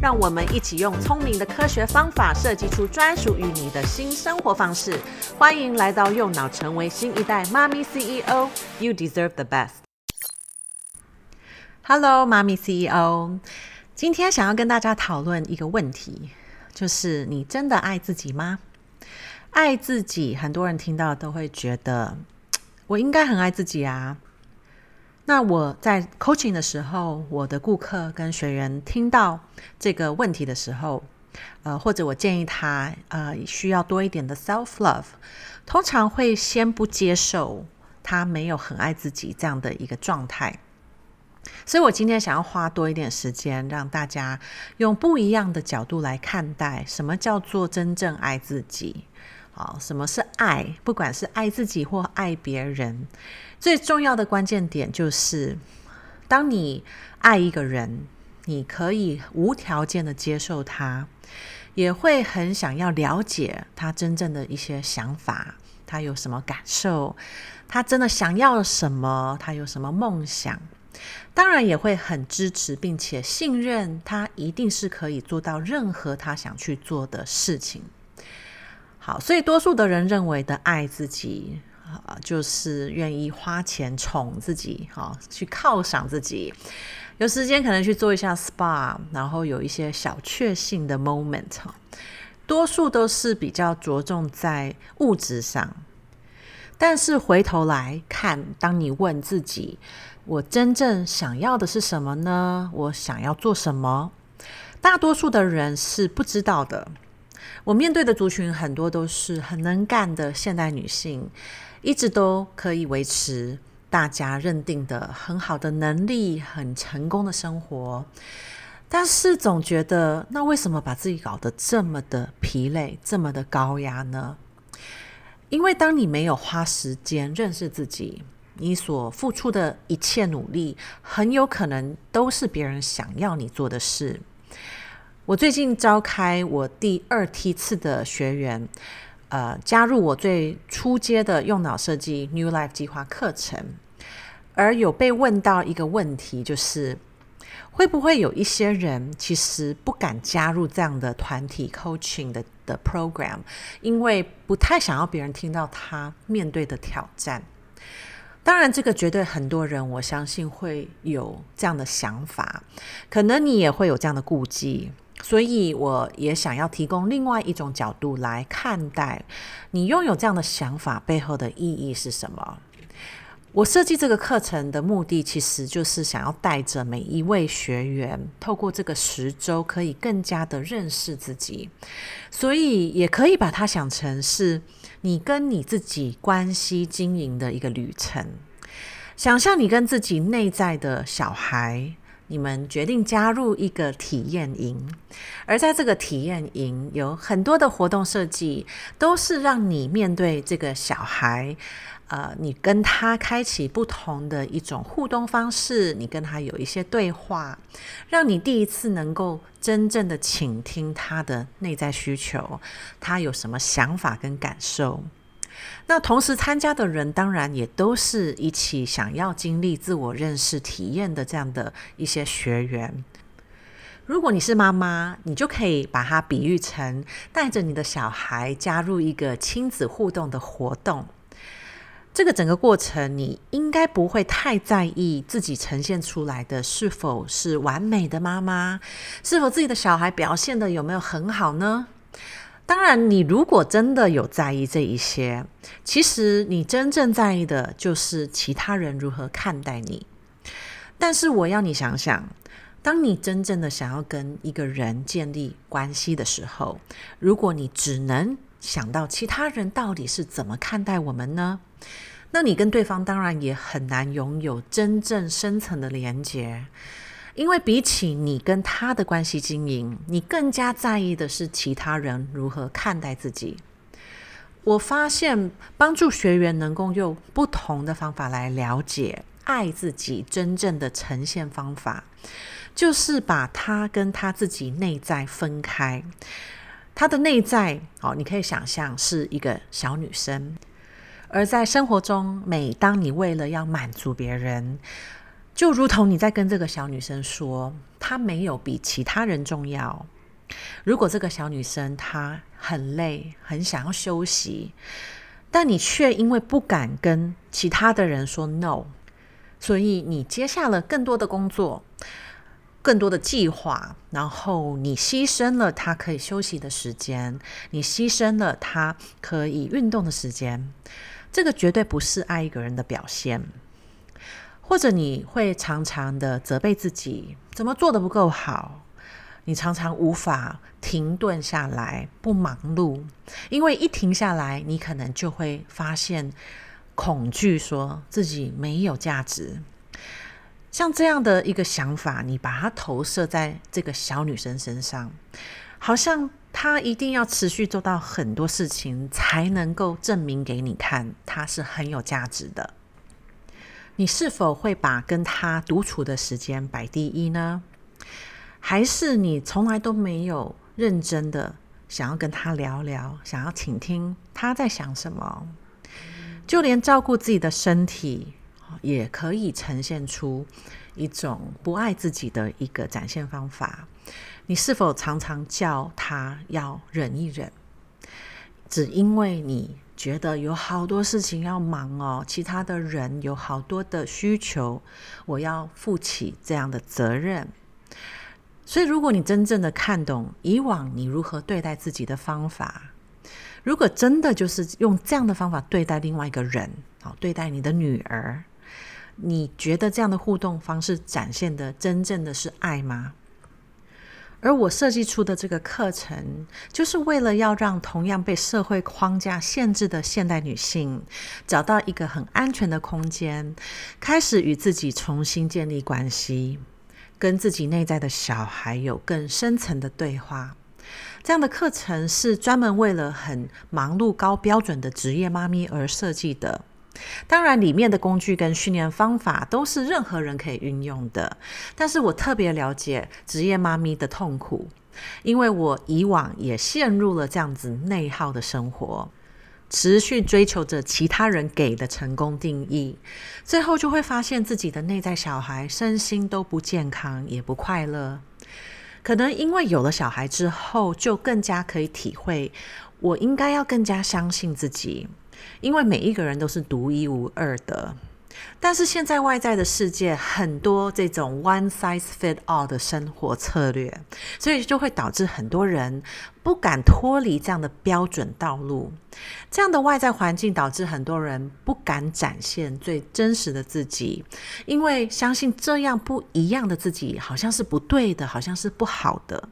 让我们一起用聪明的科学方法设计出专属于你的新生活方式。欢迎来到右脑，成为新一代妈咪 CEO。You deserve the best。Hello，妈咪 CEO。今天想要跟大家讨论一个问题，就是你真的爱自己吗？爱自己，很多人听到都会觉得，我应该很爱自己啊。那我在 coaching 的时候，我的顾客跟学员听到这个问题的时候，呃，或者我建议他，呃，需要多一点的 self love，通常会先不接受他没有很爱自己这样的一个状态。所以我今天想要花多一点时间，让大家用不一样的角度来看待什么叫做真正爱自己。好，什么是爱？不管是爱自己或爱别人，最重要的关键点就是，当你爱一个人，你可以无条件的接受他，也会很想要了解他真正的一些想法，他有什么感受，他真的想要什么，他有什么梦想，当然也会很支持并且信任他，一定是可以做到任何他想去做的事情。好，所以多数的人认为的爱自己啊，就是愿意花钱宠自己，好，去犒赏自己，有时间可能去做一下 SPA，然后有一些小确幸的 moment，哈，多数都是比较着重在物质上。但是回头来看，当你问自己，我真正想要的是什么呢？我想要做什么？大多数的人是不知道的。我面对的族群很多都是很能干的现代女性，一直都可以维持大家认定的很好的能力，很成功的生活。但是总觉得，那为什么把自己搞得这么的疲累，这么的高压呢？因为当你没有花时间认识自己，你所付出的一切努力，很有可能都是别人想要你做的事。我最近召开我第二梯次的学员，呃，加入我最初阶的用脑设计 New Life 计划课程，而有被问到一个问题，就是会不会有一些人其实不敢加入这样的团体 coaching 的的 program，因为不太想要别人听到他面对的挑战。当然，这个绝对很多人我相信会有这样的想法，可能你也会有这样的顾忌。所以，我也想要提供另外一种角度来看待你拥有这样的想法背后的意义是什么。我设计这个课程的目的，其实就是想要带着每一位学员，透过这个十周，可以更加的认识自己。所以，也可以把它想成是你跟你自己关系经营的一个旅程。想象你跟自己内在的小孩。你们决定加入一个体验营，而在这个体验营有很多的活动设计，都是让你面对这个小孩，呃，你跟他开启不同的一种互动方式，你跟他有一些对话，让你第一次能够真正的倾听他的内在需求，他有什么想法跟感受。那同时参加的人，当然也都是一起想要经历自我认识体验的这样的一些学员。如果你是妈妈，你就可以把它比喻成带着你的小孩加入一个亲子互动的活动。这个整个过程，你应该不会太在意自己呈现出来的是否是完美的妈妈，是否自己的小孩表现得有没有很好呢？当然，你如果真的有在意这一些，其实你真正在意的就是其他人如何看待你。但是我要你想想，当你真正的想要跟一个人建立关系的时候，如果你只能想到其他人到底是怎么看待我们呢？那你跟对方当然也很难拥有真正深层的连接。因为比起你跟他的关系经营，你更加在意的是其他人如何看待自己。我发现帮助学员能够用不同的方法来了解爱自己真正的呈现方法，就是把他跟他自己内在分开。他的内在，哦，你可以想象是一个小女生，而在生活中，每当你为了要满足别人，就如同你在跟这个小女生说，她没有比其他人重要。如果这个小女生她很累，很想要休息，但你却因为不敢跟其他的人说 no，所以你接下了更多的工作，更多的计划，然后你牺牲了她可以休息的时间，你牺牲了她可以运动的时间，这个绝对不是爱一个人的表现。或者你会常常的责备自己，怎么做的不够好？你常常无法停顿下来，不忙碌，因为一停下来，你可能就会发现恐惧，说自己没有价值。像这样的一个想法，你把它投射在这个小女生身上，好像她一定要持续做到很多事情，才能够证明给你看，她是很有价值的。你是否会把跟他独处的时间摆第一呢？还是你从来都没有认真的想要跟他聊聊，想要倾听他在想什么？就连照顾自己的身体，也可以呈现出一种不爱自己的一个展现方法。你是否常常叫他要忍一忍？只因为你觉得有好多事情要忙哦，其他的人有好多的需求，我要负起这样的责任。所以，如果你真正的看懂以往你如何对待自己的方法，如果真的就是用这样的方法对待另外一个人，好，对待你的女儿，你觉得这样的互动方式展现的真正的是爱吗？而我设计出的这个课程，就是为了要让同样被社会框架限制的现代女性，找到一个很安全的空间，开始与自己重新建立关系。跟自己内在的小孩有更深层的对话，这样的课程是专门为了很忙碌、高标准的职业妈咪而设计的。当然，里面的工具跟训练方法都是任何人可以运用的。但是我特别了解职业妈咪的痛苦，因为我以往也陷入了这样子内耗的生活。持续追求着其他人给的成功定义，最后就会发现自己的内在小孩身心都不健康，也不快乐。可能因为有了小孩之后，就更加可以体会，我应该要更加相信自己，因为每一个人都是独一无二的。但是现在外在的世界很多这种 one size fit all 的生活策略，所以就会导致很多人不敢脱离这样的标准道路。这样的外在环境导致很多人不敢展现最真实的自己，因为相信这样不一样的自己好像是不对的，好像是不好的。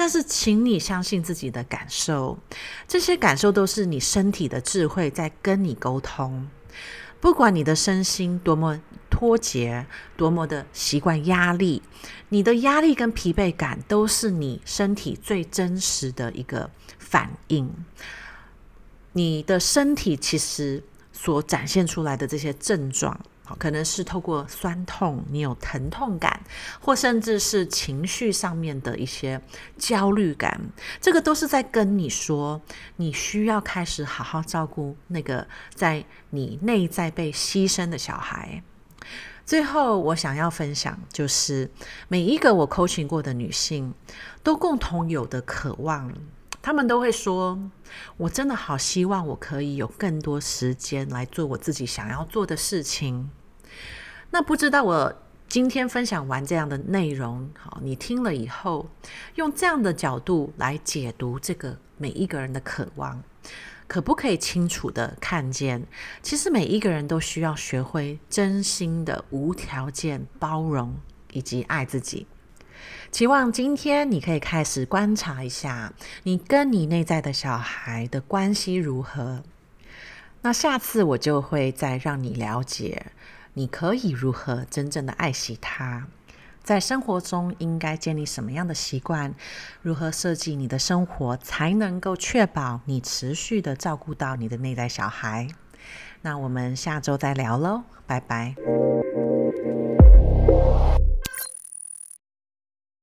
但是，请你相信自己的感受，这些感受都是你身体的智慧在跟你沟通。不管你的身心多么脱节，多么的习惯压力，你的压力跟疲惫感都是你身体最真实的一个反应。你的身体其实所展现出来的这些症状。可能是透过酸痛，你有疼痛感，或甚至是情绪上面的一些焦虑感，这个都是在跟你说，你需要开始好好照顾那个在你内在被牺牲的小孩。最后，我想要分享，就是每一个我 coaching 过的女性，都共同有的渴望，她们都会说，我真的好希望我可以有更多时间来做我自己想要做的事情。那不知道我今天分享完这样的内容，好，你听了以后，用这样的角度来解读这个每一个人的渴望，可不可以清楚地看见，其实每一个人都需要学会真心的无条件包容以及爱自己。期望今天你可以开始观察一下，你跟你内在的小孩的关系如何。那下次我就会再让你了解。你可以如何真正的爱惜它？在生活中应该建立什么样的习惯？如何设计你的生活才能够确保你持续的照顾到你的内在小孩？那我们下周再聊喽，拜拜。